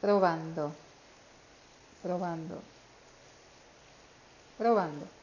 Probando. Probando. Probando.